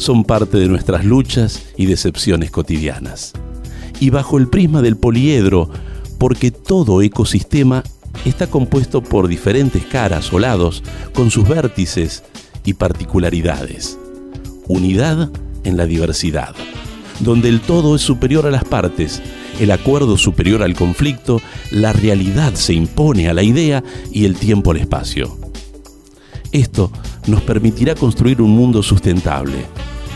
son parte de nuestras luchas y decepciones cotidianas. Y bajo el prisma del poliedro, porque todo ecosistema está compuesto por diferentes caras o lados, con sus vértices y particularidades. Unidad en la diversidad, donde el todo es superior a las partes, el acuerdo superior al conflicto, la realidad se impone a la idea y el tiempo al espacio. Esto nos permitirá construir un mundo sustentable,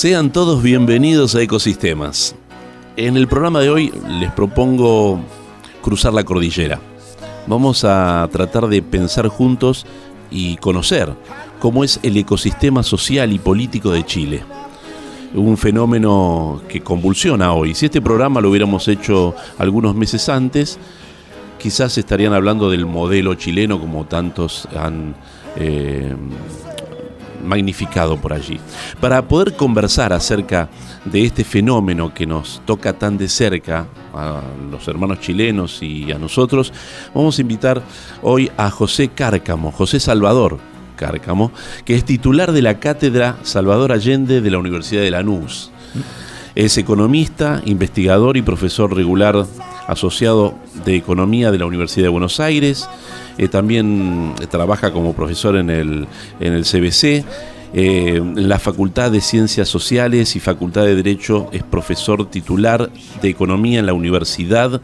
Sean todos bienvenidos a Ecosistemas. En el programa de hoy les propongo cruzar la cordillera. Vamos a tratar de pensar juntos y conocer cómo es el ecosistema social y político de Chile. Un fenómeno que convulsiona hoy. Si este programa lo hubiéramos hecho algunos meses antes, quizás estarían hablando del modelo chileno como tantos han eh, magnificado por allí. Para poder conversar acerca de este fenómeno que nos toca tan de cerca a los hermanos chilenos y a nosotros, vamos a invitar hoy a José Cárcamo, José Salvador Cárcamo, que es titular de la Cátedra Salvador Allende de la Universidad de Lanús. Es economista, investigador y profesor regular asociado de Economía de la Universidad de Buenos Aires. Eh, también trabaja como profesor en el, en el CBC. Eh, la Facultad de Ciencias Sociales y Facultad de Derecho es profesor titular de Economía en la Universidad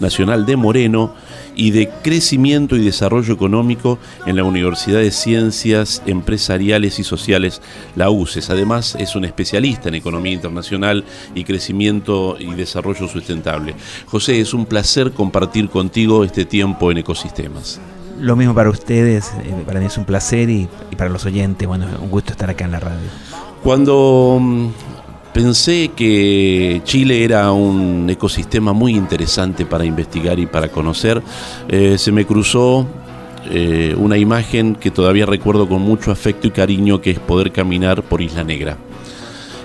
Nacional de Moreno y de Crecimiento y Desarrollo Económico en la Universidad de Ciencias Empresariales y Sociales, la UCES. Además, es un especialista en Economía Internacional y Crecimiento y Desarrollo Sustentable. José, es un placer compartir contigo este tiempo en ecosistemas. Lo mismo para ustedes, eh, para mí es un placer y, y para los oyentes, bueno, un gusto estar acá en la radio. Cuando mm, pensé que Chile era un ecosistema muy interesante para investigar y para conocer. Eh, se me cruzó eh, una imagen que todavía recuerdo con mucho afecto y cariño, que es poder caminar por Isla Negra.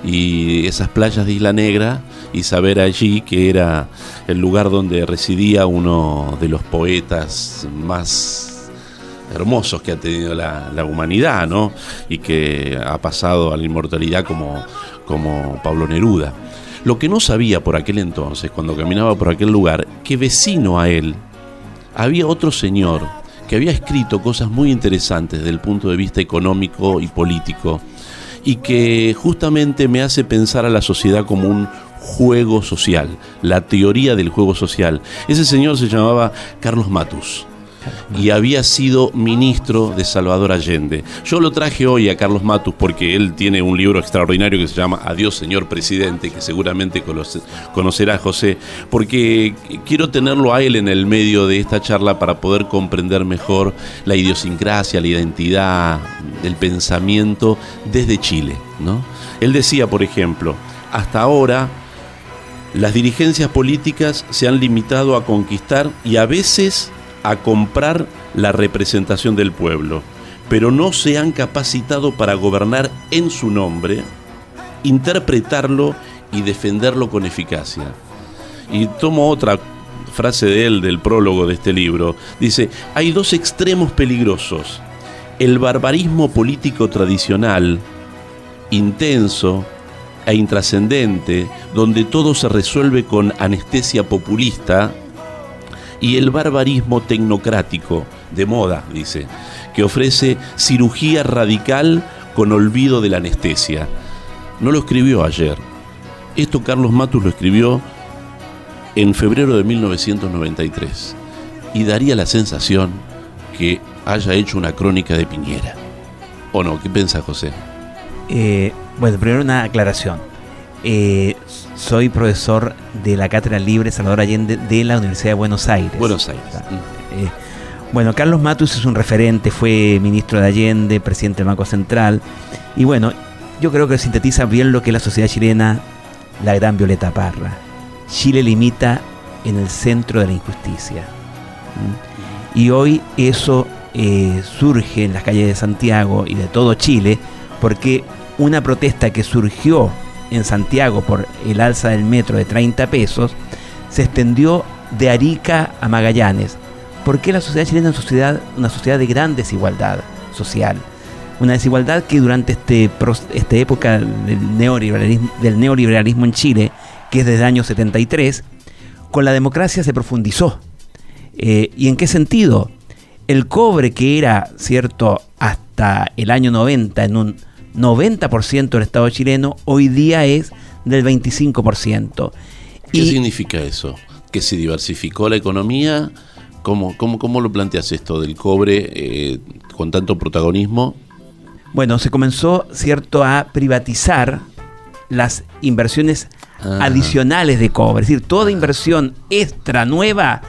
Y esas playas de Isla Negra y saber allí que era el lugar donde residía uno de los poetas más hermosos que ha tenido la, humanidad, ¿no? Y que ha pasado a la inmortalidad como como Pablo Neruda. Lo que no sabía por aquel entonces, cuando caminaba por aquel lugar, que vecino a él había otro señor que había escrito cosas muy interesantes desde el punto de vista económico y político y que justamente me hace pensar a la sociedad como un juego social, la teoría del juego social. Ese señor se llamaba Carlos Matus. Y había sido ministro de Salvador Allende. Yo lo traje hoy a Carlos Matus porque él tiene un libro extraordinario que se llama Adiós, señor presidente, que seguramente conocerá José, porque quiero tenerlo a él en el medio de esta charla para poder comprender mejor la idiosincrasia, la identidad, el pensamiento desde Chile. ¿no? Él decía, por ejemplo, hasta ahora las dirigencias políticas se han limitado a conquistar y a veces a comprar la representación del pueblo, pero no se han capacitado para gobernar en su nombre, interpretarlo y defenderlo con eficacia. Y tomo otra frase de él del prólogo de este libro. Dice, hay dos extremos peligrosos. El barbarismo político tradicional, intenso, e intrascendente, donde todo se resuelve con anestesia populista, y el barbarismo tecnocrático, de moda, dice, que ofrece cirugía radical con olvido de la anestesia. No lo escribió ayer. Esto Carlos Matus lo escribió en febrero de 1993 y daría la sensación que haya hecho una crónica de Piñera. ¿O no? ¿Qué piensa José? Eh, bueno, primero una aclaración. Eh, soy profesor de la Cátedra Libre Salvador Allende de la Universidad de Buenos Aires. Buenos Aires. Eh, bueno, Carlos Matus es un referente, fue ministro de Allende, presidente del Banco Central. Y bueno, yo creo que sintetiza bien lo que es la sociedad chilena, la gran Violeta Parra. Chile limita en el centro de la injusticia. ¿Mm? Y hoy eso surge en las calles de Santiago y de todo Chile porque una protesta que surgió en Santiago por el alza del metro de 30 pesos se extendió de Arica a Magallanes. ¿Por qué la sociedad chilena es una sociedad, una sociedad de gran desigualdad social? Una desigualdad que durante este, esta época del neoliberalismo, del neoliberalismo en Chile, que es desde el año 73, con la democracia se profundizó. Eh, ¿Y en qué sentido? El cobre que era, cierto, hasta el año 90 en un 90% del Estado chileno, hoy día es del 25%. ¿Qué significa eso? ¿Que se diversificó la economía? ¿Cómo, cómo, cómo lo planteas esto del cobre eh, con tanto protagonismo? Bueno, se comenzó, cierto, a privatizar las inversiones ah. adicionales de cobre. Es decir, toda inversión extra nueva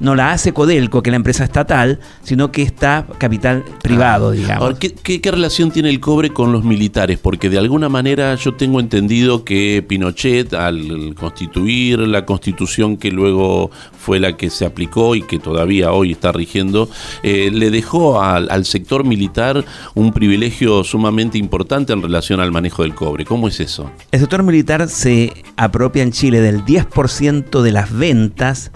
no la hace Codelco, que es la empresa estatal, sino que está capital privado, ah. digamos. ¿qué, relación tiene el cobre con los militares? Porque de alguna manera yo tengo entendido que Pinochet, al constituir la constitución que luego fue la que se aplicó y que todavía hoy está rigiendo, eh, le dejó al, al sector militar un privilegio sumamente importante en relación al manejo del cobre. ¿Cómo es eso? El sector militar se apropia en Chile del 10% de las ventas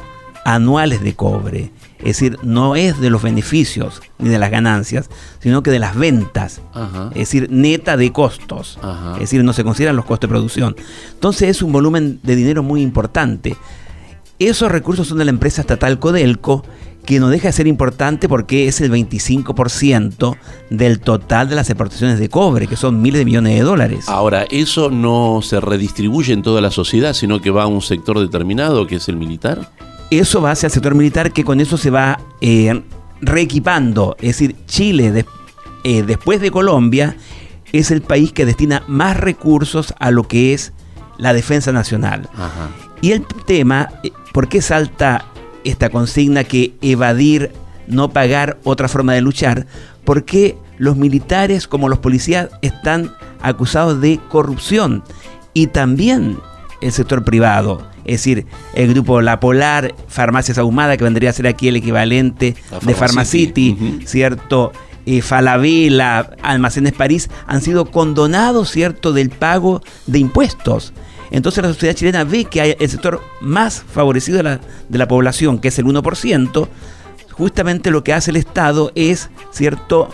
anuales de cobre. Es decir, no es de los beneficios ni de las ganancias, sino que de las ventas. Es decir, neta de costos. Es decir, no se consideran los costos de producción. Entonces es un volumen de dinero muy importante. Esos recursos son de la empresa estatal Codelco, que no deja de ser importante porque es el 25% del total de las exportaciones de cobre, que son miles de millones de dólares. Ahora, eso no se redistribuye en toda la sociedad, sino que va a un sector determinado, que es el militar. Eso va hacia el sector militar que con eso se va eh, reequipando. Es decir, Chile, eh, después de Colombia, es el país que destina más recursos a lo que es la defensa nacional. Y el tema, eh, ¿por qué salta esta consigna que evadir, no pagar otra forma de luchar? Porque los militares como los policías están acusados de corrupción y también el sector privado es decir, el grupo La Polar, Farmacias Ahumada, que vendría a ser aquí el equivalente de Pharmacity, ¿cierto? Eh, Falabella, Almacenes París, han sido condonados, ¿cierto?, del pago de impuestos. Entonces la sociedad chilena ve que hay el sector más favorecido de la, de la población, que es el 1%, justamente lo que hace el Estado es, ¿cierto?,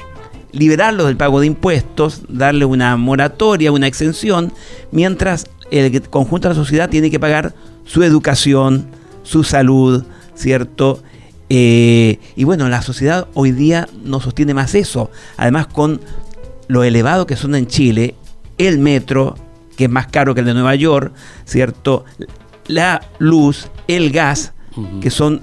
liberarlos del pago de impuestos, darle una moratoria, una exención, mientras el conjunto de la sociedad tiene que pagar su educación, su salud, ¿cierto? Eh, y bueno, la sociedad hoy día no sostiene más eso. Además, con lo elevado que son en Chile, el metro, que es más caro que el de Nueva York, ¿cierto? La luz, el gas, que son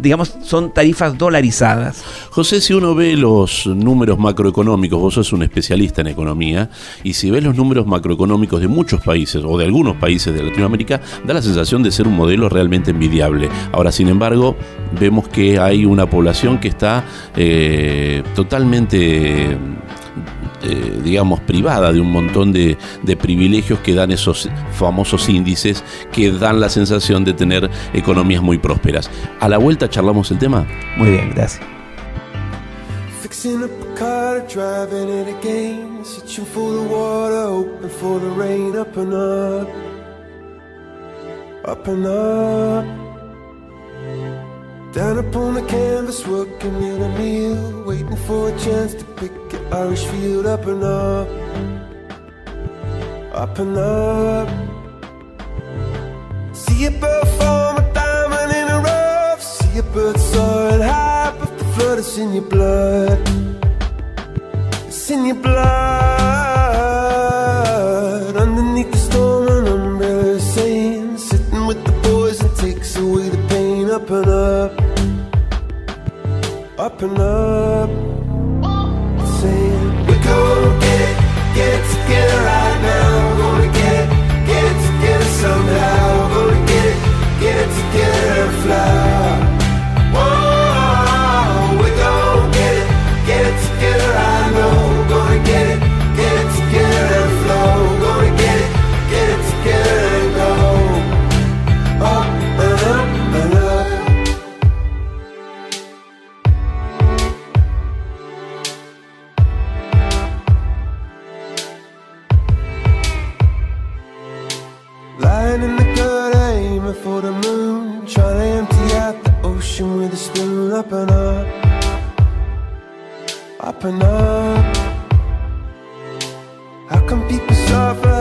digamos, son tarifas dolarizadas. José, si uno ve los números macroeconómicos, vos sos un especialista en economía, y si ves los números macroeconómicos de muchos países o de algunos países de Latinoamérica, da la sensación de ser un modelo realmente envidiable. Ahora, sin embargo, vemos que hay una población que está eh, totalmente eh, digamos, privada de un montón de, de, privilegios que dan esos famosos índices que dan la sensación de tener economías muy prósperas. A la vuelta charlamos el tema. Muy bien, gracias. Fixing up a car, driving it again. Searching for the water, hoping for the rain. Up and up, up and up. Down upon the canvas, working in a meal. Waiting for a chance to pick an Irish field up and up, up and up. See a bird form a diamond in a rough. See a bird soaring high, but the flood is in your blood. It's in your blood. Underneath the storm, an umbrella is saying, sitting with the boys and takes away the pain. Up and up, up and up. Saying We're gonna get it, get it together right now. Gonna get it, get it together somehow. Gonna get it, get it together and fly Lying in the gutter, aiming for the moon. Trying to empty out the ocean with a spoon. Up and up, up and up. How come people suffer?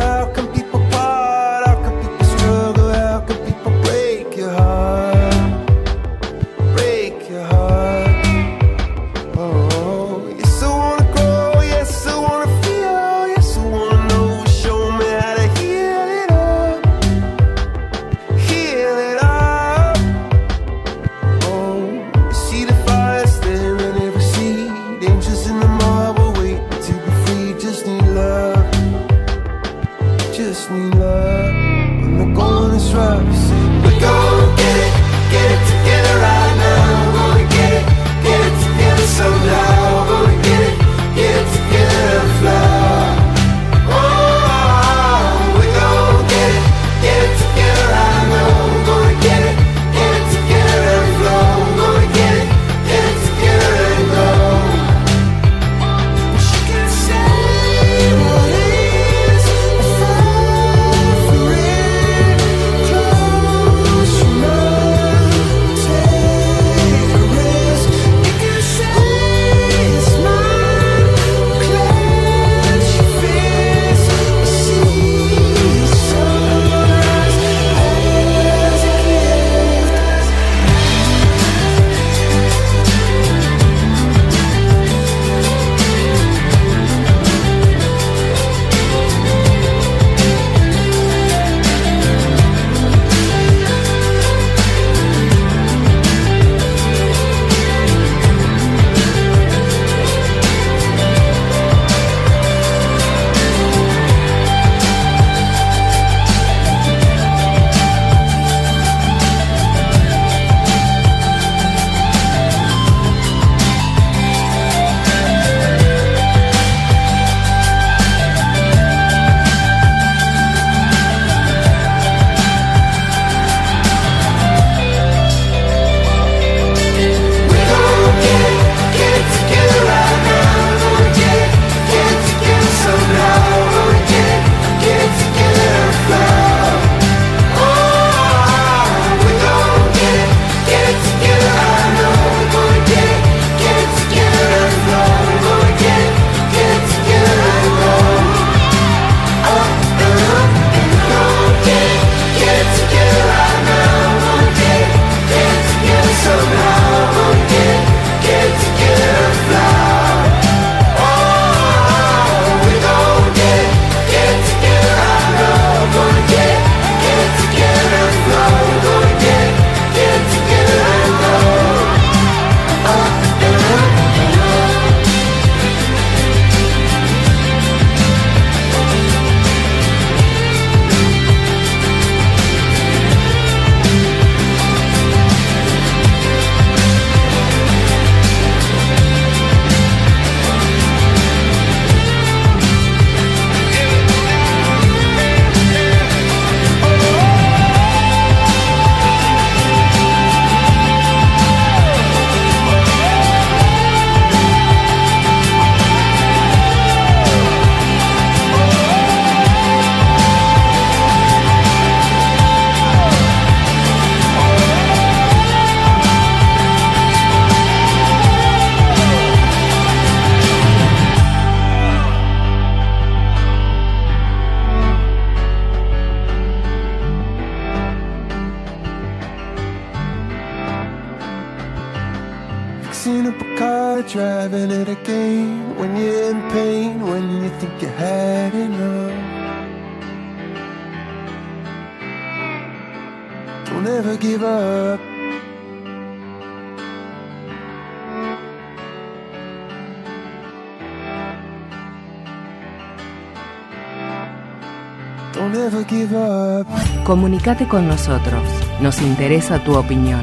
Comunicate con nosotros. Nos interesa tu opinión.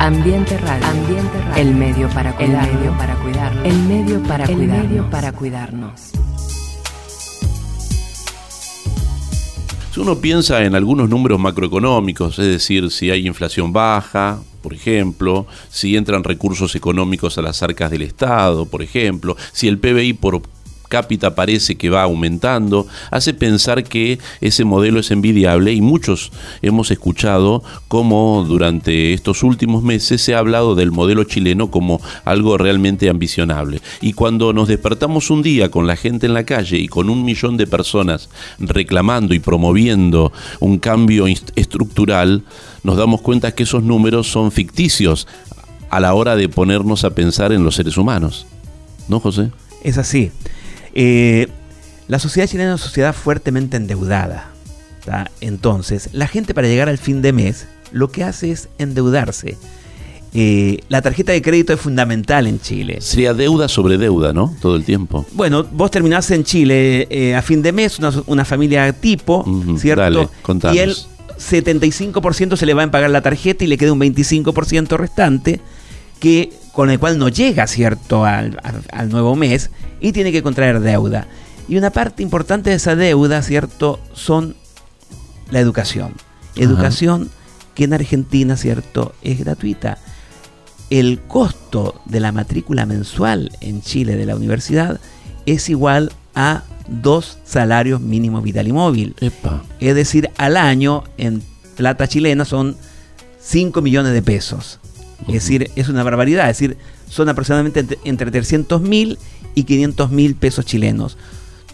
Ambiente Radio. Ambiente Radio. El medio para cuidar. El medio para cuidarnos. El medio para el medio para cuidarnos. Si uno piensa en algunos números macroeconómicos, es decir, si hay inflación baja, por ejemplo, si entran recursos económicos a las arcas del Estado, por ejemplo, si el PBI por cápita parece que va aumentando, hace pensar que ese modelo es envidiable y muchos hemos escuchado cómo durante estos últimos meses se ha hablado del modelo chileno como algo realmente ambicionable. Y cuando nos despertamos un día con la gente en la calle y con un millón de personas reclamando y promoviendo un cambio estructural, nos damos cuenta que esos números son ficticios a la hora de ponernos a pensar en los seres humanos. ¿No, José? Es así. Eh, la sociedad chilena es una sociedad fuertemente endeudada. ¿tá? Entonces, la gente para llegar al fin de mes lo que hace es endeudarse. Eh, la tarjeta de crédito es fundamental en Chile. Sería deuda sobre deuda, ¿no? Todo el tiempo. Bueno, vos terminás en Chile eh, a fin de mes, una, una familia tipo, Ujú, ¿cierto? dale, contanos. y el 75% se le va a pagar la tarjeta y le queda un 25% restante que con el cual no llega, ¿cierto?, al, al- al nuevo mes y tiene que contraer deuda. Y una parte importante de esa deuda, ¿cierto?, son la educación. Educación que en Argentina, ¿cierto?, es gratuita. El costo de la matrícula mensual en Chile de la universidad es igual a dos salarios mínimos vital y móvil. Epa. Es decir, al año en plata chilena son 5 millones de pesos. Es decir, es una barbaridad. Es decir, son aproximadamente entre- entre 300 mil y 500 mil pesos chilenos.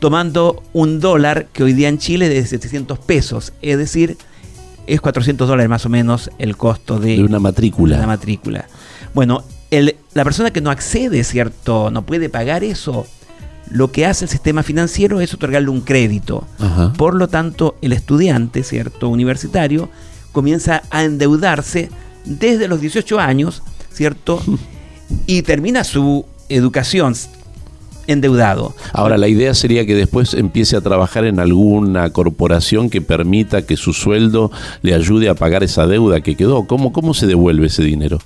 Tomando un dólar que hoy día en Chile es de 700 pesos. Es decir, es 400 dólares más o menos el costo de, De una matrícula. la matrícula. Bueno, el- la persona que no accede, ¿cierto? No puede pagar eso. Lo que hace el sistema financiero es otorgarle un crédito. Ajá. Por lo tanto, el estudiante, ¿cierto? Universitario, comienza a endeudarse desde los 18 años, ¿cierto? Y termina su educación endeudado. Ahora, la idea sería que después empiece a trabajar en alguna corporación que permita que su sueldo le ayude a pagar esa deuda que quedó. ¿Cómo, cómo se devuelve ese dinero?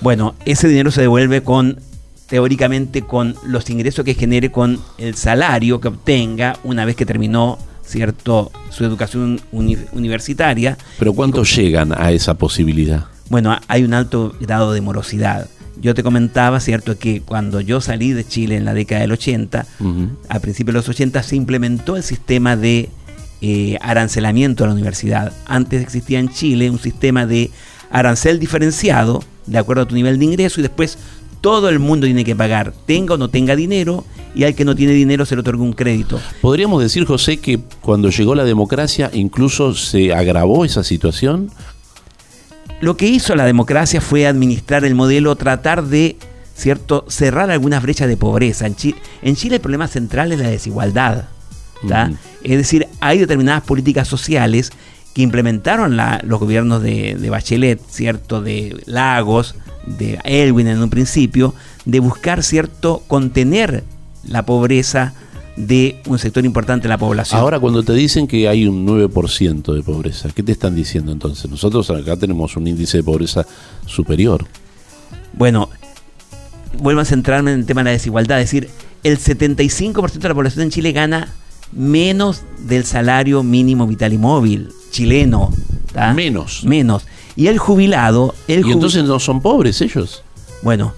Bueno, ese dinero se devuelve con, teóricamente, con los ingresos que genere con el salario que obtenga una vez que terminó, ¿cierto?, su educación uni- universitaria. Pero ¿cuántos llegan a esa posibilidad? Bueno, hay un alto grado de morosidad. Yo te comentaba, ¿cierto?, que cuando yo salí de Chile en la década del 80, Ujú. a principios de los 80 se implementó el sistema de eh, arancelamiento de la universidad. Antes existía en Chile un sistema de arancel diferenciado, de acuerdo a tu nivel de ingreso, y después todo el mundo tiene que pagar, tenga o no tenga dinero, y al que no tiene dinero se le otorga un crédito. ¿Podríamos decir, José, que cuando llegó la democracia incluso se agravó esa situación? Lo que hizo la democracia fue administrar el modelo, tratar de cierto cerrar algunas brechas de pobreza. En, Chi- en Chile el problema central es la desigualdad. Ujú. Es decir, hay determinadas políticas sociales que implementaron la- los gobiernos de, de Bachelet, cierto, de Lagos, de Elwin en un principio, de buscar cierto contener la pobreza de un sector importante de la población. Ahora, cuando te dicen que hay un 9% de pobreza, ¿qué te están diciendo entonces? Nosotros acá tenemos un índice de pobreza superior. Bueno, vuelvo a centrarme en el tema de la desigualdad. Es decir, el 75% de la población en Chile gana menos del salario mínimo vital y móvil chileno. ¿tá? Menos. Menos. Y el jubilado, el Y entonces no son pobres ellos. bueno,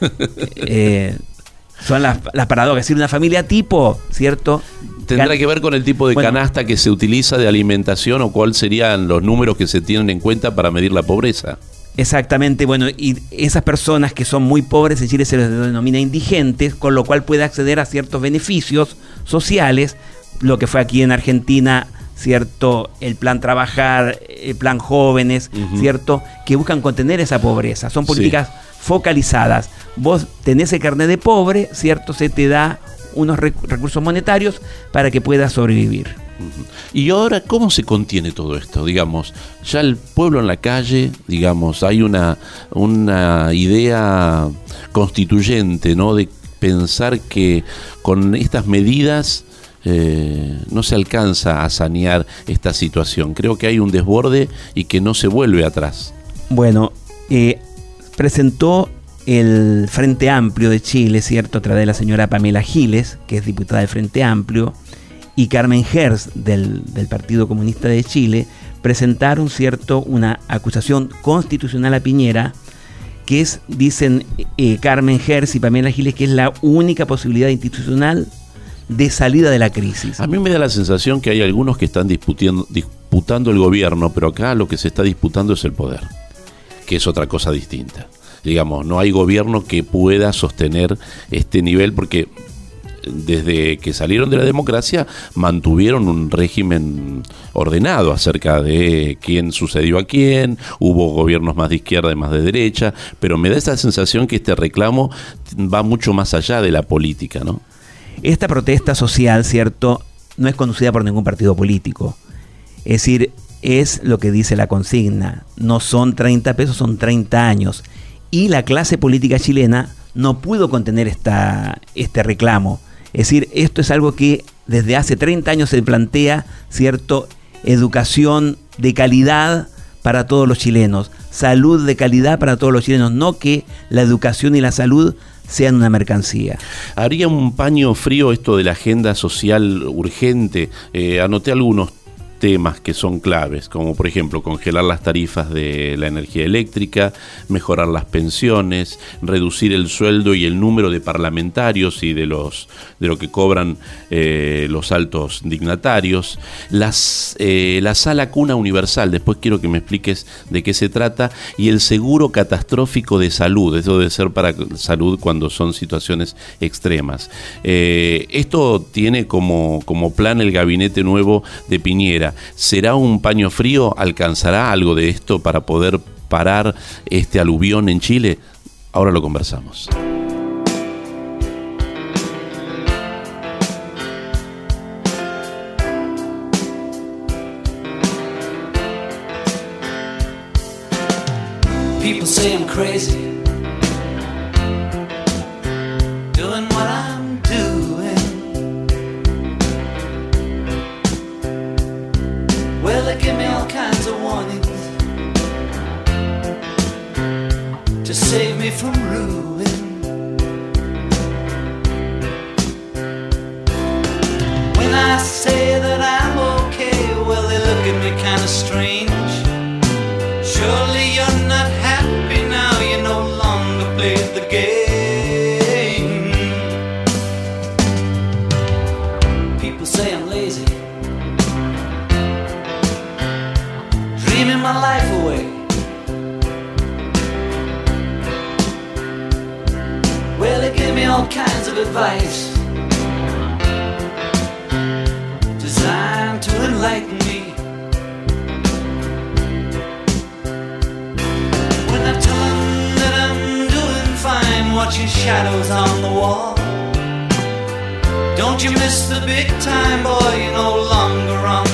eh, son las, las paradojas. Es decir, una familia tipo, ¿cierto? Tendrá que ver con el tipo de Bueno. canasta que se utiliza de alimentación o cuáles serían los números que se tienen en cuenta para medir la pobreza. Exactamente, bueno, y esas personas que son muy pobres en Chile se les denomina indigentes, con lo cual puede acceder a ciertos beneficios sociales, lo que fue aquí en Argentina, cierto, el plan trabajar, el plan jóvenes, cierto, que buscan contener esa pobreza. Son Sí. Focalizadas. Vos tenés el carnet de pobre, ¿cierto? Se te da unos rec- recursos monetarios para que puedas sobrevivir. Y ahora, ¿cómo se contiene todo esto? Digamos, ya el pueblo en la calle, digamos, hay una, una idea constituyente, ¿no? De pensar que con estas medidas eh, no se alcanza a sanear esta situación. Creo que hay un desborde y que no se vuelve atrás. Bueno, eh, presentó el Frente Amplio de Chile, ¿cierto? A través de la señora Pamela Giles, que es diputada del Frente Amplio, y Carmen Gers, del, Partido Comunista de Chile, presentaron, ¿cierto?, una acusación constitucional a Piñera, que es, dicen eh, Carmen Gers y Pamela Giles, que es la única posibilidad institucional de salida de la crisis. A mí me da la sensación que hay algunos que están disputando el gobierno, pero acá lo que se está disputando es el poder, que es otra cosa distinta. Digamos, no hay gobierno que pueda sostener este nivel porque desde que salieron de la democracia mantuvieron un régimen ordenado acerca de quién sucedió a quién, hubo gobiernos más de izquierda y más de derecha, pero me da esa sensación que este reclamo va mucho más allá de la política, ¿no? Esta protesta social, ¿cierto?, no es conducida por ningún partido político. Es decir, es lo que dice la consigna. No son 30 pesos, son 30 años. Y la clase política chilena no pudo contener esta, este reclamo. Es decir, esto es algo que desde hace 30 años se plantea, ¿cierto? Educación de calidad para todos los chilenos, salud de calidad para todos los chilenos, no que la educación y la salud sean una mercancía. Haría un paño frío esto de la agenda social urgente. Eh, anoté algunos temas que son claves, como por ejemplo congelar las tarifas de la energía eléctrica, mejorar las pensiones, reducir el sueldo y el número de parlamentarios y de los de lo que cobran eh, los altos dignatarios, las, eh, la sala cuna universal, después quiero que me expliques de qué se trata, y el seguro catastrófico de salud, eso debe ser para salud cuando son situaciones extremas. Eh, esto tiene como, como plan el gabinete nuevo de Piñera. ¿Será un paño frío? ¿Alcanzará algo de esto para poder parar este aluvión en Chile? Ahora lo conversamos. People say I'm crazy. Me from ruin. Shadows on the wall. Don't you miss the big time, boy? You're no longer on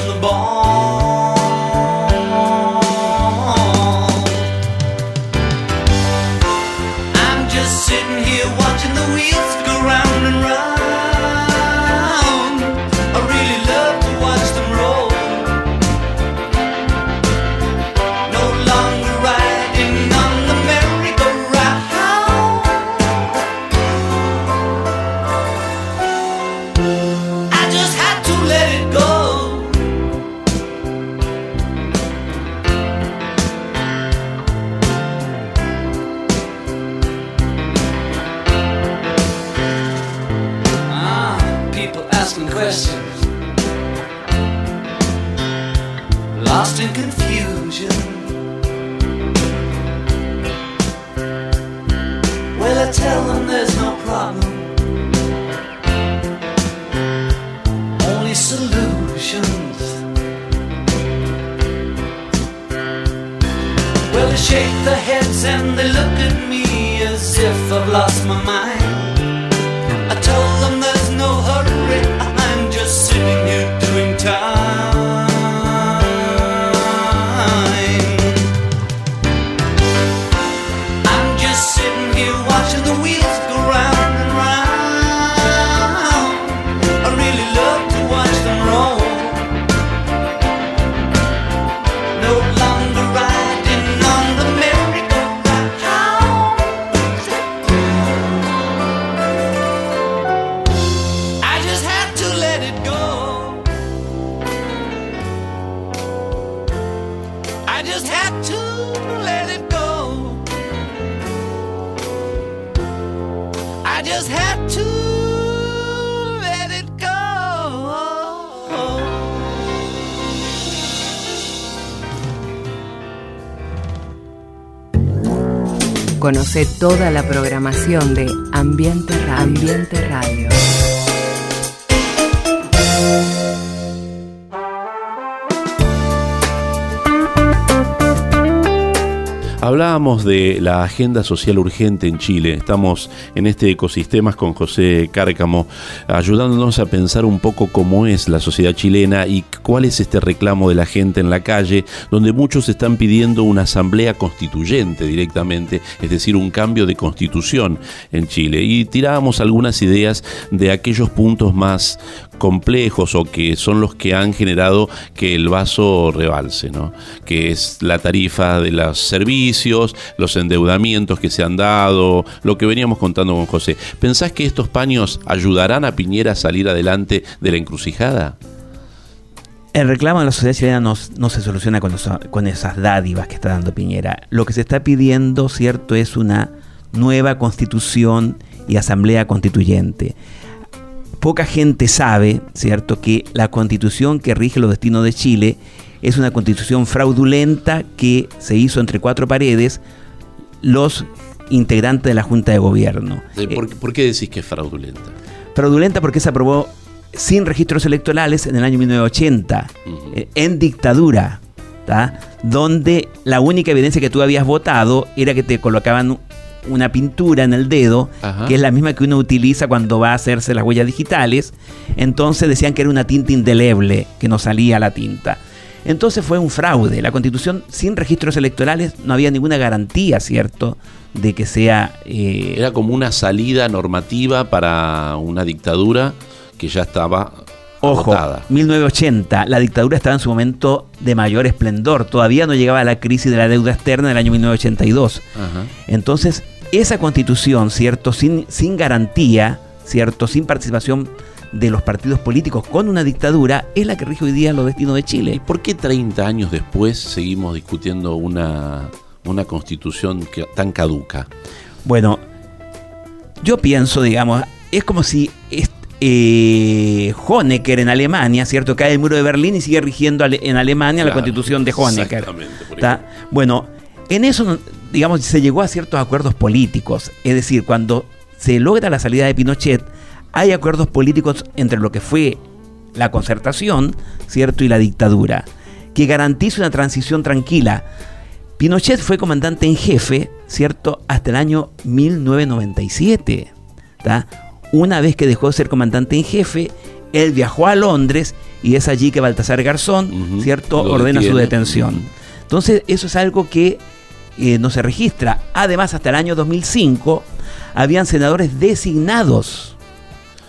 questions, lost in confusion. Well, I tell them there's no problem, only solutions. Well, they shake their heads and they look at me as if I've lost my mind. Conoce toda la programación de Ambiente Radio. Radio. Hablábamos de la agenda social urgente en Chile. Estamos en este ecosistemas con José Cárcamo, ayudándonos a pensar un poco cómo es la sociedad chilena y cuál es este reclamo de la gente en la calle, donde muchos están pidiendo una asamblea constituyente directamente, es decir, un cambio de constitución en Chile. Y tirábamos algunas ideas de aquellos puntos más complejos o que son los que han generado que el vaso rebalse, ¿no? Que es la tarifa de los servicios, los endeudamientos que se han dado, lo que veníamos contando con José. ¿Pensás que estos paños ayudarán a Piñera a salir adelante de la encrucijada? El reclamo de la sociedad chilena no, se soluciona con, con esas dádivas que está dando Piñera. Lo que se está pidiendo, cierto, es una nueva constitución y asamblea constituyente. Poca gente sabe, cierto, que la constitución que rige los destinos de Chile es una constitución fraudulenta que se hizo entre cuatro paredes los integrantes de la Junta de Gobierno. Eh, ¿Por, por qué decís que es fraudulenta? fraudulenta porque se aprobó sin registros electorales en el año 1980, Ujú. eh, en dictadura, ¿tá? donde la única evidencia que tú habías votado era que te colocaban una pintura en el dedo, Ajá. que es la misma que uno utiliza cuando va a hacerse las huellas digitales. Entonces decían que era una tinta indeleble, que no salía la tinta. Entonces fue un fraude. La constitución sin registros electorales no había ninguna garantía, ¿cierto?, de que sea... eh, Era como una salida normativa para una dictadura que ya estaba Ojo, agotada. 1980, la dictadura estaba en su momento de mayor esplendor. Todavía no llegaba a la crisis de la deuda externa del año 1982. Ajá. Entonces, esa constitución, ¿cierto? Sin, sin garantía, ¿cierto? Sin participación de los partidos políticos con una dictadura, es la que rige hoy día los destinos de ¿Y Chile. por qué 30 años después seguimos discutiendo una, una constitución que- tan caduca? Bueno, yo pienso, digamos, es como si eh, Honecker en Alemania, ¿cierto? Cae el muro de Berlín y sigue rigiendo en Alemania la constitución de Honecker. exactamente. Bueno, en eso, digamos, se llegó a ciertos acuerdos políticos. Es decir, cuando se logra la salida de Pinochet, hay acuerdos políticos entre lo que fue la concertación, ¿cierto? Y la dictadura, que garantiza una transición tranquila. Pinochet fue comandante en jefe, ¿cierto? Hasta el año 1997. ¿tá? Una vez que dejó de ser comandante en jefe, él viajó a Londres y es allí que Baltasar Garzón, ¿cierto?, ordena su detención. Entonces, eso es algo que eh, no se registra. Además, hasta el año 2005 habían senadores designados.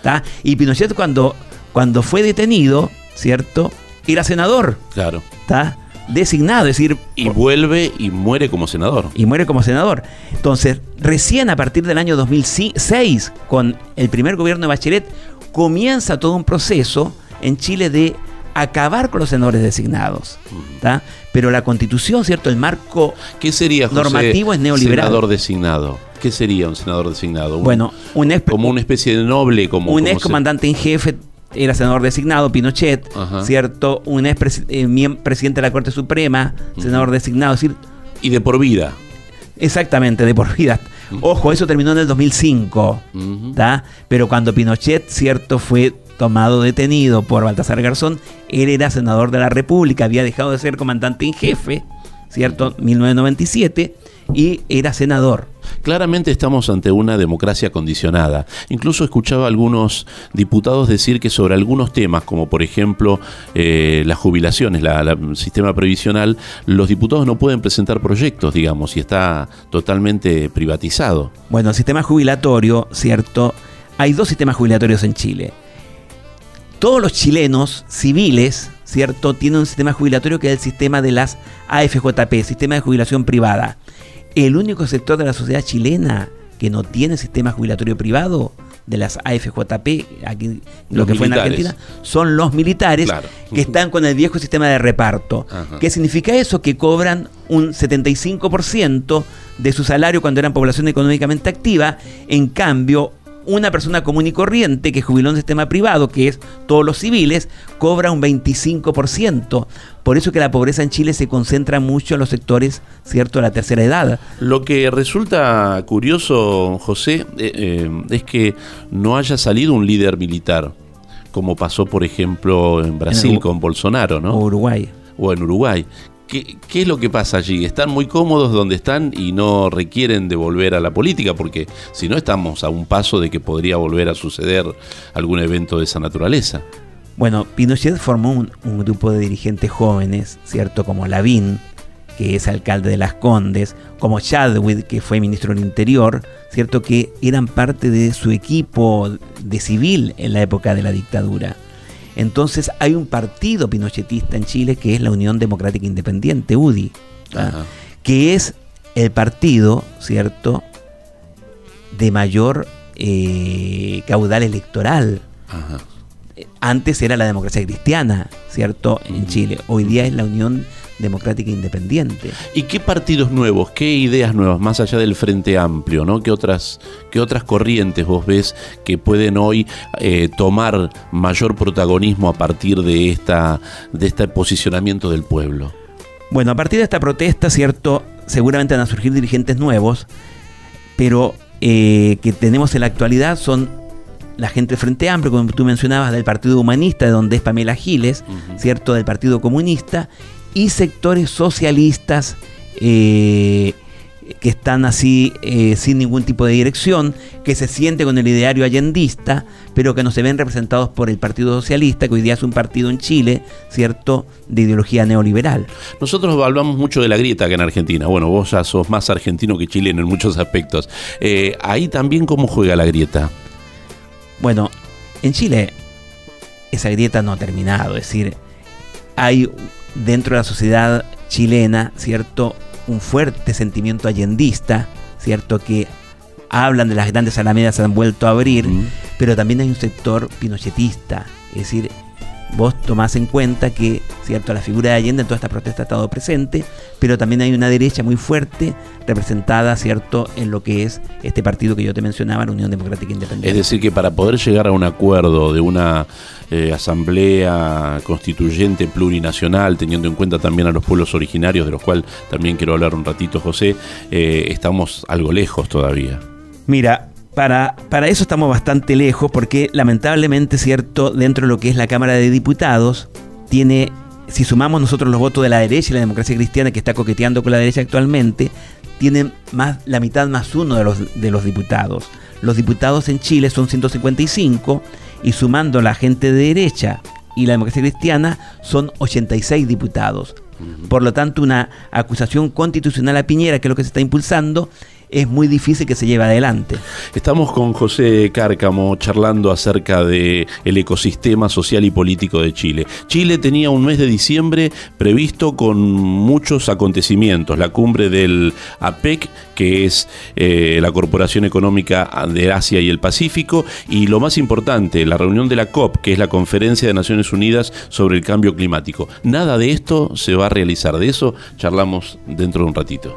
¿tá? Y Pinochet cuando, cuando fue detenido, ¿cierto? Era senador, Claro. ¿tá? Designado, es decir, Y vuelve y muere como senador. y muere como senador. Entonces, recién a partir del año 2006, con el primer gobierno de Bachelet, comienza todo un proceso en Chile de acabar con los senadores designados. ¿tá? Pero la constitución, ¿cierto? El marco ¿Qué sería, José, Normativo es neoliberal. senador designado? ¿Qué sería un senador designado? Un- Bueno, un como una especie de noble, como un como ex se- comandante en jefe era senador designado, Pinochet, Ajá. ¿cierto? Un ex eh, presidente de la Corte Suprema, senador designado, es decir, y de por vida. exactamente, de por vida. Ojo, eso terminó en el 2005, Ujú. ¿tá? Pero cuando Pinochet, ¿cierto? Fue tomado detenido por Baltasar Garzón, él era senador de la República, había dejado de ser comandante en jefe, ¿cierto? 1997, y era senador. Claramente estamos ante una democracia condicionada. Incluso escuchaba a algunos diputados decir que sobre algunos temas, como por ejemplo eh, las jubilaciones, la- la- el sistema previsional, los diputados no pueden presentar proyectos, digamos, y está totalmente privatizado. Bueno, el sistema jubilatorio, ¿cierto? Hay dos sistemas jubilatorios en Chile. Todos los chilenos civiles, ¿cierto? Tienen un sistema jubilatorio que es el sistema de las AFJP, sistema de jubilación privada. El único sector de la sociedad chilena que no tiene sistema jubilatorio privado de las AFJP, aquí, lo que fue en. Argentina, son los militares Claro. que están con el viejo sistema de reparto. Ajá. ¿Qué significa eso? Que cobran un 75% de su salario cuando eran población económicamente activa. En cambio, una persona común y corriente que jubiló en el sistema privado, que es todos los civiles, cobra un 25%. Por eso que la pobreza en Chile se concentra mucho en los sectores, ¿cierto?, de la tercera edad. Lo que resulta curioso, José, eh, eh, es que no haya salido un líder militar, como pasó, por ejemplo, en Brasil En con Bolsonaro, ¿no? O Uruguay. o en Uruguay. ¿Qué, es lo que pasa allí? ¿Están muy cómodos donde están y no requieren de volver a la política? Porque si no estamos a un paso de que podría volver a suceder algún evento de esa naturaleza. Bueno, Pinochet formó un, un grupo de dirigentes jóvenes, ¿cierto? Como Lavín, que es alcalde de Las Condes, como Chadwick, que fue ministro del Interior, ¿cierto? Que eran parte de su equipo de civil en la época de la dictadura. Entonces hay un partido pinochetista en Chile que es la Unión Democrática Independiente, UDI, ¿ah? Que es el partido, ¿cierto?, de mayor eh, caudal electoral. Ajá. Antes era la democracia cristiana, ¿cierto? En Chile. Hoy día es la Unión Democrática Independiente. ¿Y qué partidos nuevos, qué ideas nuevas, más allá del Frente Amplio, ¿no? ¿Qué otras, qué otras corrientes vos ves que pueden hoy eh, tomar mayor protagonismo a partir de, esta, de este posicionamiento del pueblo? Bueno, a partir de esta protesta, ¿cierto? Seguramente van a surgir dirigentes nuevos, pero eh, que tenemos en la actualidad son la gente del Frente Amplio, como tú mencionabas, del Partido Humanista, de donde es Pamela Giles. ¿cierto? Del Partido Comunista, y sectores socialistas eh, que están así eh, sin ningún tipo de dirección, que se sienten con el ideario allendista, pero que no se ven representados por el Partido Socialista, que hoy día es un partido en Chile, ¿cierto? De ideología neoliberal. Nosotros hablamos mucho de la grieta acá en Argentina. Bueno, vos ya sos más argentino que chileno en muchos aspectos. Eh, ahí también cómo juega la grieta. Bueno, en Chile esa grieta no ha terminado, es decir, hay dentro de la sociedad chilena, ¿cierto? Un fuerte sentimiento allendista, ¿cierto? Que hablan de las grandes alamedas se han vuelto a abrir, Mm. pero también hay un sector pinochetista, es decir, vos tomás en cuenta que, ¿cierto? La figura de Allende en toda esta protesta ha estado presente, pero también hay una derecha muy fuerte representada, ¿cierto? En lo que es este partido que yo te mencionaba, la Unión Democrática Independiente. Es decir, que para poder llegar a un acuerdo de una eh, asamblea constituyente plurinacional, teniendo en cuenta también a los pueblos originarios, de los cuales también quiero hablar un ratito, José, eh, estamos algo lejos todavía. Mira, para, para eso estamos bastante lejos porque lamentablemente, cierto, dentro de lo que es la Cámara de Diputados, tiene, si sumamos nosotros los votos de la derecha y la democracia cristiana que está coqueteando con la derecha actualmente, tienen más, la mitad más uno de los, de los diputados. Los diputados en Chile son 155 y sumando la gente de derecha y la democracia cristiana son 86 diputados. Por lo tanto, una acusación constitucional a Piñera, que es lo que se está impulsando, es muy difícil que se lleve adelante. Estamos con José Cárcamo charlando acerca de el ecosistema social y político de Chile. Chile tenía un mes de diciembre previsto con muchos acontecimientos. La cumbre del APEC, que es eh, la Corporación Económica de Asia y el Pacífico, y lo más importante, la reunión de la COP, que es la Conferencia de Naciones Unidas sobre el Cambio Climático. Nada de esto se va a realizar. De eso charlamos dentro de un ratito.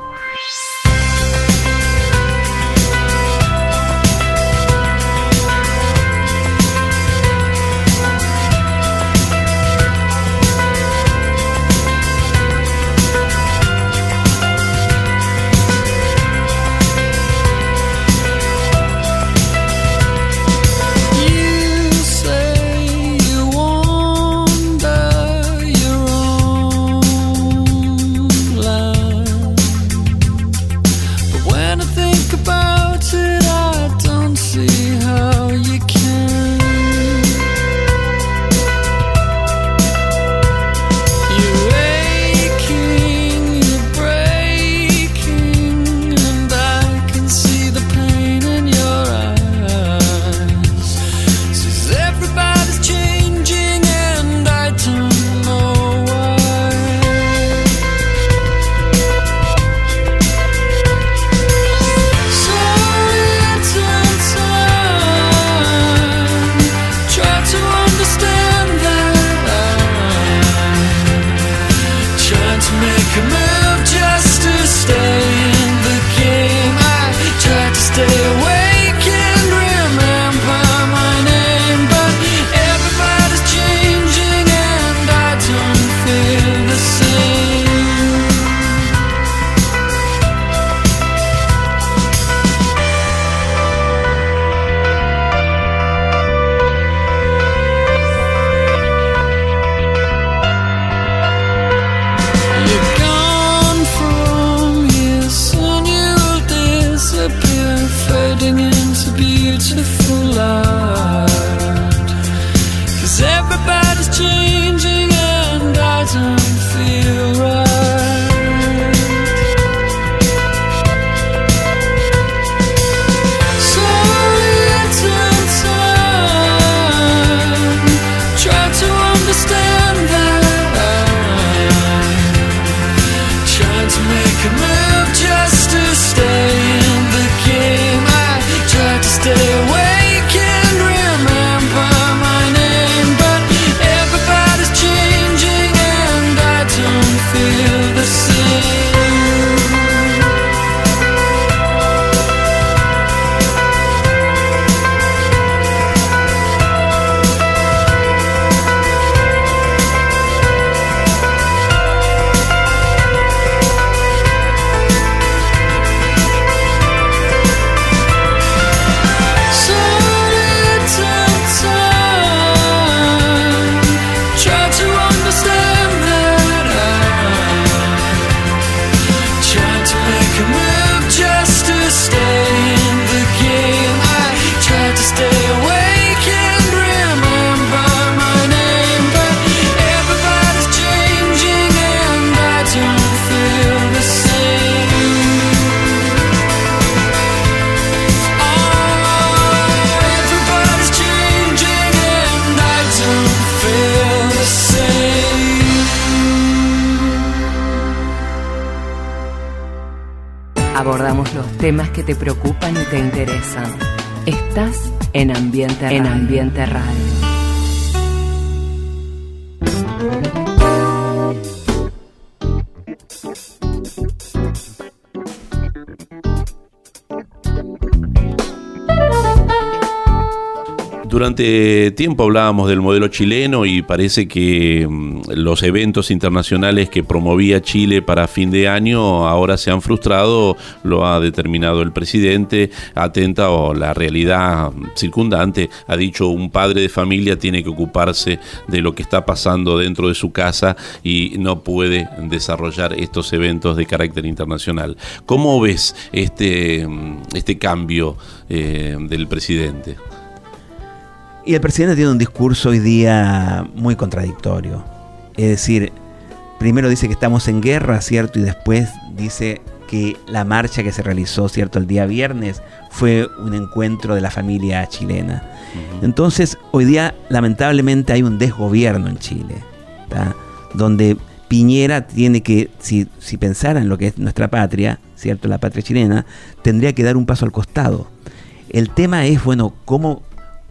Te preocupan y te interesan. Estás en Ambiente En Ambiente Radio. Durante tiempo hablábamos del modelo chileno y parece que mm, los eventos internacionales que promovía Chile para fin de año ahora se han frustrado, lo ha determinado el presidente, atenta o la realidad circundante, ha dicho un padre de familia tiene que ocuparse de lo que está pasando dentro de su casa y no puede desarrollar estos eventos de carácter internacional. ¿Cómo ves este, mm, este cambio eh, del presidente? Y el presidente tiene un discurso hoy día muy contradictorio. Es decir, primero dice que estamos en guerra, ¿cierto? Y después dice que la marcha que se realizó, ¿cierto? El día viernes fue un encuentro de la familia chilena. Entonces, hoy día lamentablemente hay un desgobierno en Chile, ¿tá? donde Piñera tiene que, si, si pensara en lo que es nuestra patria, ¿cierto? La patria chilena, tendría que dar un paso al costado. El tema es, bueno, cómo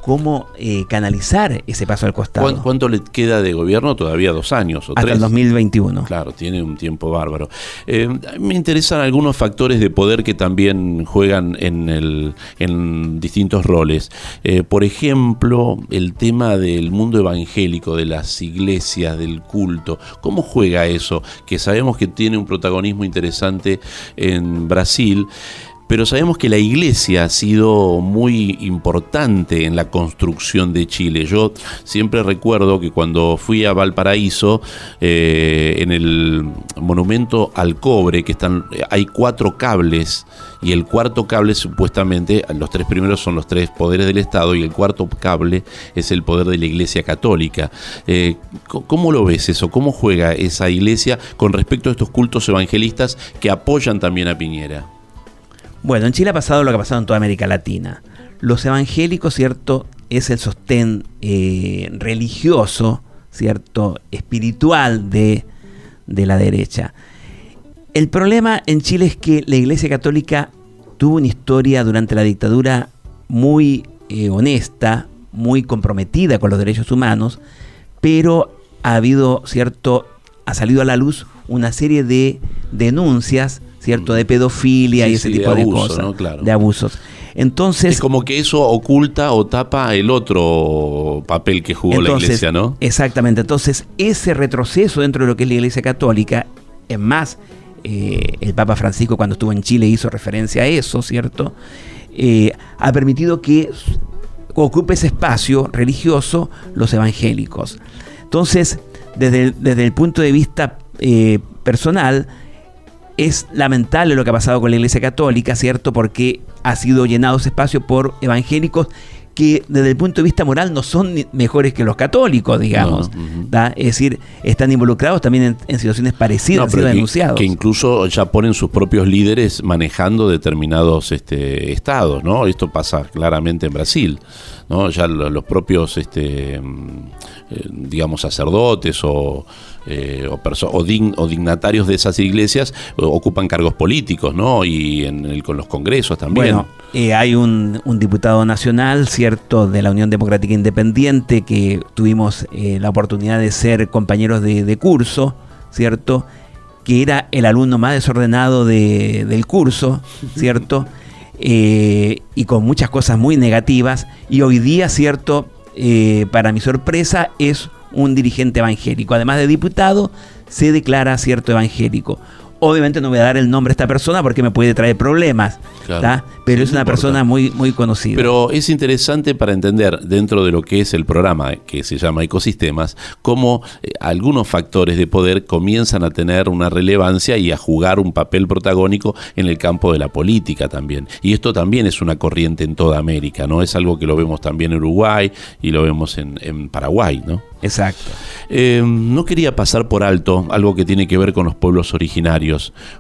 cómo eh, canalizar ese paso al costado. ¿Cuán- ¿Cuánto le queda de gobierno? Todavía dos años o Hasta tres. el 2021. Claro, tiene un tiempo bárbaro. Eh, me interesan algunos factores de poder que también juegan en, el, en distintos roles. Eh, por ejemplo, el tema del mundo evangélico, de las iglesias, del culto. ¿Cómo juega eso? Que sabemos que tiene un protagonismo interesante en Brasil. Pero sabemos que la iglesia ha sido muy importante en la construcción de Chile. Yo siempre recuerdo que cuando fui a Valparaíso, eh, en el monumento al cobre, que están, hay cuatro cables, y el cuarto cable supuestamente, los tres primeros son los tres poderes del Estado, y el cuarto cable es el poder de la iglesia católica. Eh, ¿Cómo lo ves eso? ¿Cómo juega esa iglesia con respecto a estos cultos evangelistas que apoyan también a Piñera? Bueno, en Chile ha pasado lo que ha pasado en toda América Latina. Los evangélicos, ¿cierto? Es el sostén eh, religioso, ¿cierto? Espiritual de, de la derecha. El problema en Chile es que la Iglesia Católica tuvo una historia durante la dictadura muy eh, honesta, muy comprometida con los derechos humanos, pero ha habido, ¿cierto? Ha salido a la luz una serie de denuncias, ¿cierto? De pedofilia Sí, y ese sí, tipo de, abuso, cosas. ¿no? Claro. De abusos. Entonces, Es como que eso oculta o tapa el otro papel que jugó la iglesia, ¿no? Exactamente. Entonces, ese retroceso dentro de lo que es la Iglesia Católica, es más, eh, el Papa Francisco cuando estuvo en Chile hizo referencia a eso, ¿cierto? Eh, ha permitido que ocupe ese espacio religioso los evangélicos. Entonces, desde el, desde el punto de vista eh, personal, es lamentable lo que ha pasado con la Iglesia Católica, ¿cierto? Porque ha sido llenado ese espacio por evangélicos que desde el punto de vista moral no son mejores que los católicos, digamos. No. Es decir, están involucrados también en, en situaciones parecidas, No, han sido que, denunciados. que incluso ya ponen sus propios líderes manejando determinados este, estados, ¿no? Esto pasa claramente en Brasil, ¿no? Ya lo- los propios, este, mm, eh, digamos, sacerdotes o, eh, o, dignatarios de esas iglesias eh, ocupan cargos políticos, ¿no? Y con los congresos también. Eh, hay un, diputado nacional, ¿cierto?, de la Unión Democrática Independiente, que tuvimos la oportunidad de ser compañeros de, curso, ¿cierto?, que era el alumno más desordenado de- del curso, ¿cierto?, y con muchas cosas muy negativas, y hoy día, ¿cierto?, para mi sorpresa, es un dirigente evangélico. Además de diputado, se declara cierto evangélico. Obviamente no voy a dar el nombre a esta persona porque me puede traer problemas, Claro. pero Sí, es una persona muy, muy conocida. Pero es interesante para entender dentro de lo que es el programa que se llama Ecosistemas, cómo eh, algunos factores de poder comienzan a tener una relevancia y a jugar un papel protagónico en el campo de la política también. Y esto también es una corriente en toda América, ¿no? Es algo que lo vemos también en Uruguay y lo vemos en, en Paraguay, ¿no? Exacto. Eh, no quería pasar por alto algo que tiene que ver con los pueblos originarios.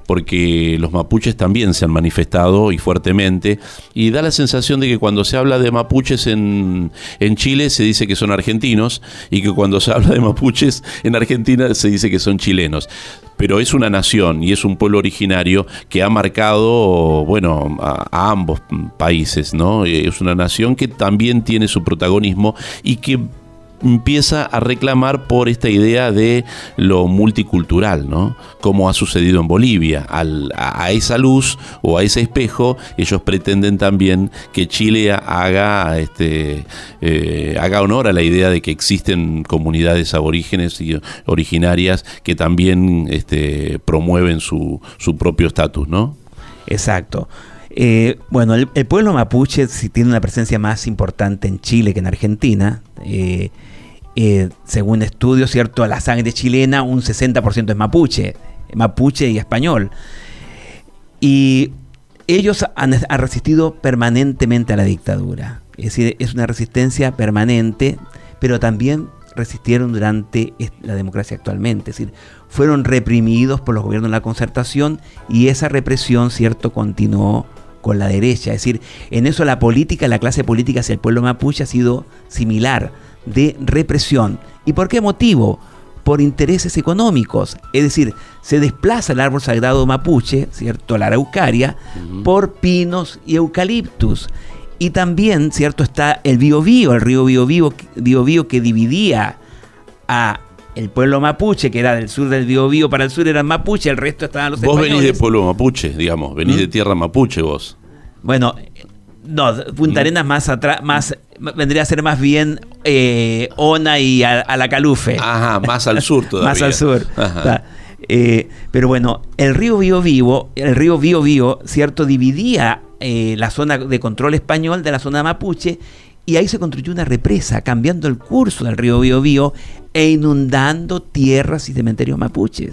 Porque los mapuches también se han manifestado y fuertemente, y da la sensación de que cuando se habla de mapuches en, en Chile se dice que son argentinos, y que cuando se habla de mapuches en Argentina se dice que son chilenos pero es una nación y es un pueblo originario que ha marcado, bueno, a, a ambos países, ¿no? Es una nación que también tiene su protagonismo y que empieza a reclamar por esta idea de lo multicultural, ¿no? Como ha sucedido en Bolivia. Al- a, esa luz o a ese espejo, ellos pretenden también que Chile haga, este, eh, haga honor a la idea de que existen comunidades aborígenes y originarias que también este, promueven su, su propio estatus, ¿no? Exacto. Eh, bueno, el, el pueblo mapuche sí tiene una presencia más importante en Chile que en Argentina. Eh, eh, según estudios, ¿cierto? La sangre chilena, un 60% es mapuche, mapuche y español. Y ellos han, resistido permanentemente a la dictadura. Es decir, es una resistencia permanente, pero también resistieron durante la democracia actualmente. Es decir, fueron reprimidos por los gobiernos de la concertación y esa represión, cierto, continuó con la derecha. Es decir, en eso la política, la clase política hacia el pueblo mapuche ha sido similar, de represión. ¿Y por qué motivo? Por intereses económicos. Es decir, se desplaza el árbol sagrado mapuche, ¿cierto? La araucaria, por pinos y eucaliptus. Y también, ¿cierto? Está el Biobío, el río Biobío, Biobío que dividía a el pueblo mapuche, que era del sur del Biobío, para el sur eran mapuche, el resto estaban los Vos venís de pueblo mapuche, digamos, venís ¿Mm? de tierra mapuche vos. Bueno, no, Punta Arenas más atrás, más vendría a ser más bien eh, Ona y a, a la Calufe. Ajá, más al sur todavía. más al sur. Ajá. Eh, pero bueno, el río Bío Vivo, el río Bío Bío, cierto, dividía eh, la zona de control español de la zona mapuche y ahí se construyó una represa, cambiando el curso del río Bío Bío e inundando tierras y cementerios mapuches.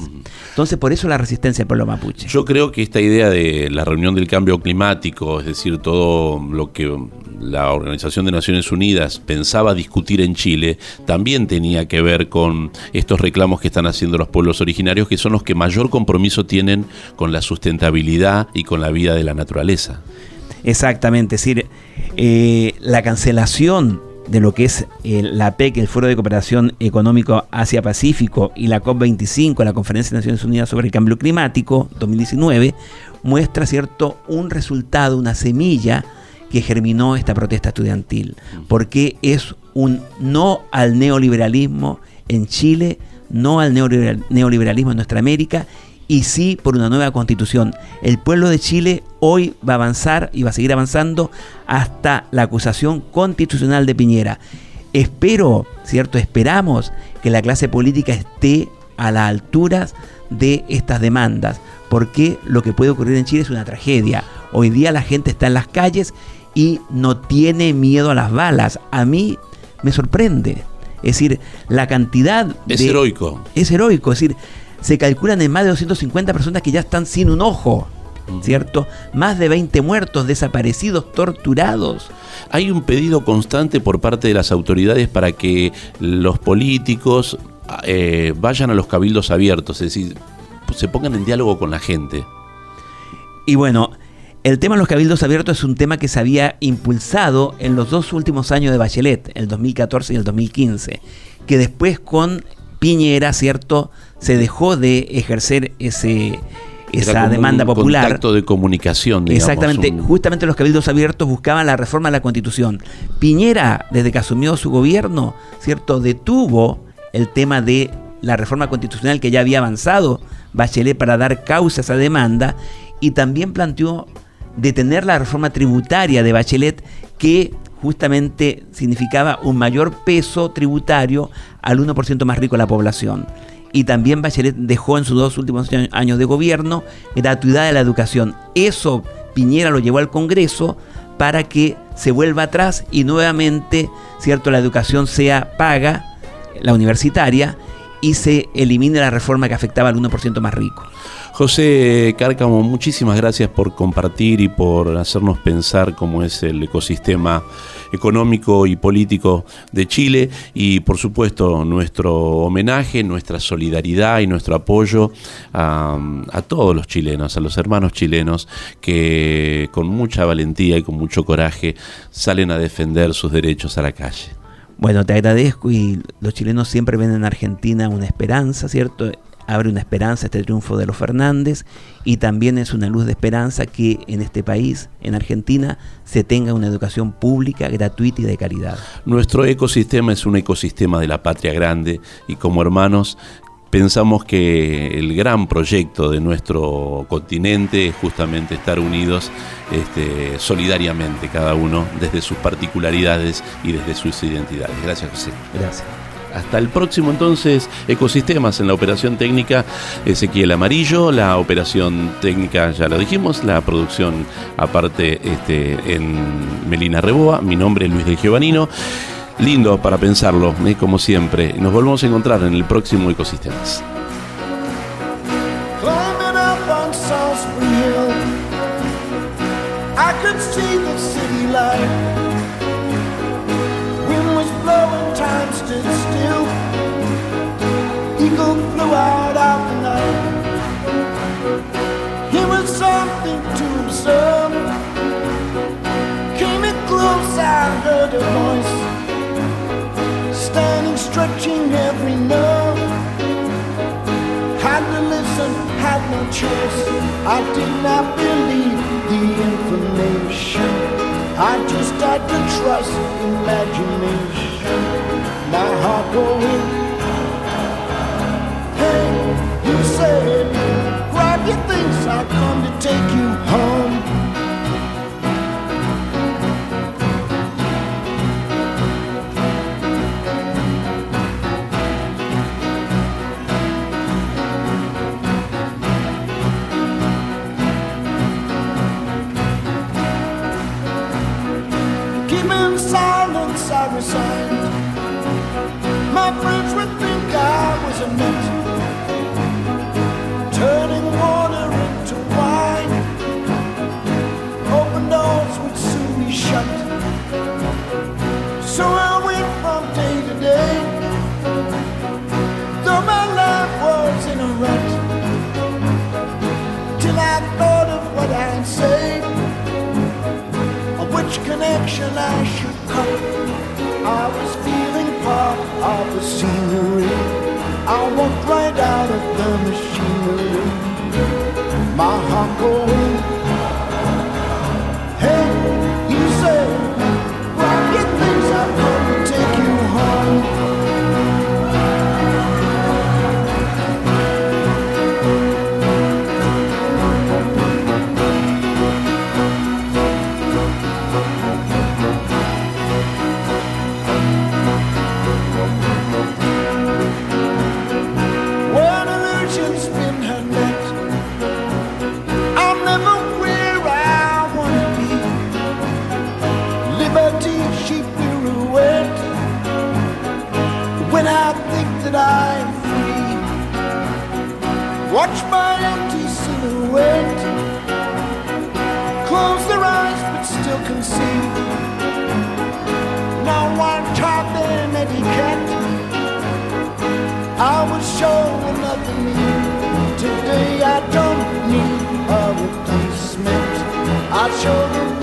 Entonces, por eso la resistencia del pueblo mapuche. Yo creo que esta idea de la reunión del cambio climático, es decir, todo lo que la Organización de Naciones Unidas pensaba discutir en Chile, también tenía que ver con estos reclamos que están haciendo los pueblos originarios, que son los que mayor compromiso tienen con la sustentabilidad y con la vida de la naturaleza. Exactamente, es decir, eh, la cancelación de lo que es eh, la PEC, el Foro de Cooperación Económico Asia-Pacífico, y la COP25, la Conferencia de Naciones Unidas sobre el Cambio Climático 2019, muestra, ¿cierto?, un resultado, una semilla que germinó esta protesta estudiantil, porque es un no al neoliberalismo en Chile, no al neoliberal- neoliberalismo en nuestra América y sí por una nueva constitución. El pueblo de Chile hoy va a avanzar y va a seguir avanzando hasta la acusación constitucional de Piñera. Espero, ¿cierto? Esperamos que la clase política esté a las alturas de estas demandas, porque lo que puede ocurrir en Chile es una tragedia. Hoy día la gente está en las calles y no tiene miedo a las balas. A mí me sorprende. Es decir, la cantidad Es de- heroico. es heroico, es decir, se calculan en más de 250 personas que ya están sin un ojo, ¿cierto? Más de 20 muertos, desaparecidos, torturados. Hay un pedido constante por parte de las autoridades para que los políticos eh, vayan a los cabildos abiertos, es decir, se pongan en diálogo con la gente. Y bueno, el tema de los cabildos abiertos es un tema que se había impulsado en los dos últimos años de Bachelet, el 2014 y el 2015, que después con Piñera, ¿cierto? Se dejó de ejercer ese, esa demanda un popular. contacto de comunicación, digamos, Exactamente, un- justamente los cabildos abiertos buscaban la reforma a la constitución. Piñera, desde que asumió su gobierno, ¿cierto? Detuvo el tema de la reforma constitucional que ya había avanzado Bachelet para dar causa a esa demanda y también planteó detener la reforma tributaria de Bachelet que justamente significaba un mayor peso tributario al 1% más rico de la población. Y también Bachelet dejó en sus dos últimos año- años de gobierno gratuidad de la educación. Eso Piñera lo llevó al Congreso para que se vuelva atrás y nuevamente, cierto, la educación sea paga, la universitaria, y se elimine la reforma que afectaba al 1% más rico. José Cárcamo, muchísimas gracias por compartir y por hacernos pensar cómo es el ecosistema económico y político de Chile y por supuesto nuestro homenaje, nuestra solidaridad y nuestro apoyo a, todos los chilenos, a los hermanos chilenos que con mucha valentía y con mucho coraje salen a defender sus derechos a la calle. Bueno, te agradezco y los chilenos siempre ven en Argentina una esperanza, ¿cierto? Abre una esperanza este triunfo de los Fernández y también es una luz de esperanza que en este país, en Argentina, se tenga una educación pública, gratuita y de calidad. Nuestro ecosistema es un ecosistema de la patria grande y como hermanos pensamos que el gran proyecto de nuestro continente es justamente estar unidos este, solidariamente cada uno desde sus particularidades y desde sus identidades. Gracias José. Gracias. Hasta el próximo entonces, Ecosistemas en la operación técnica, Ezequiel Amarillo, la operación técnica ya lo dijimos, la producción aparte este, en Melina Reboa, mi nombre es Luis del Giovanino. Lindo para pensarlo, ¿eh? como siempre. Nos volvemos a encontrar en el próximo Ecosistemas. Stood still. Eagle flew out of the night. It was something to observe. Came it close, I heard a voice. Standing, stretching every nerve. Had to listen, had no choice. I did not believe the information. I just had to trust imagination. My heart going. Hey, you said, grab your things, I'll come to take you home. Keeping silence, I resigned. I was a nut, turning water into wine. Open doors would soon be shut. So I went from day to day, though my life was in a rut, till I thought of what I'd say of which connection I should cut. I was feeling part of the scenery. I walked right out of the machinery. My heart going. Today I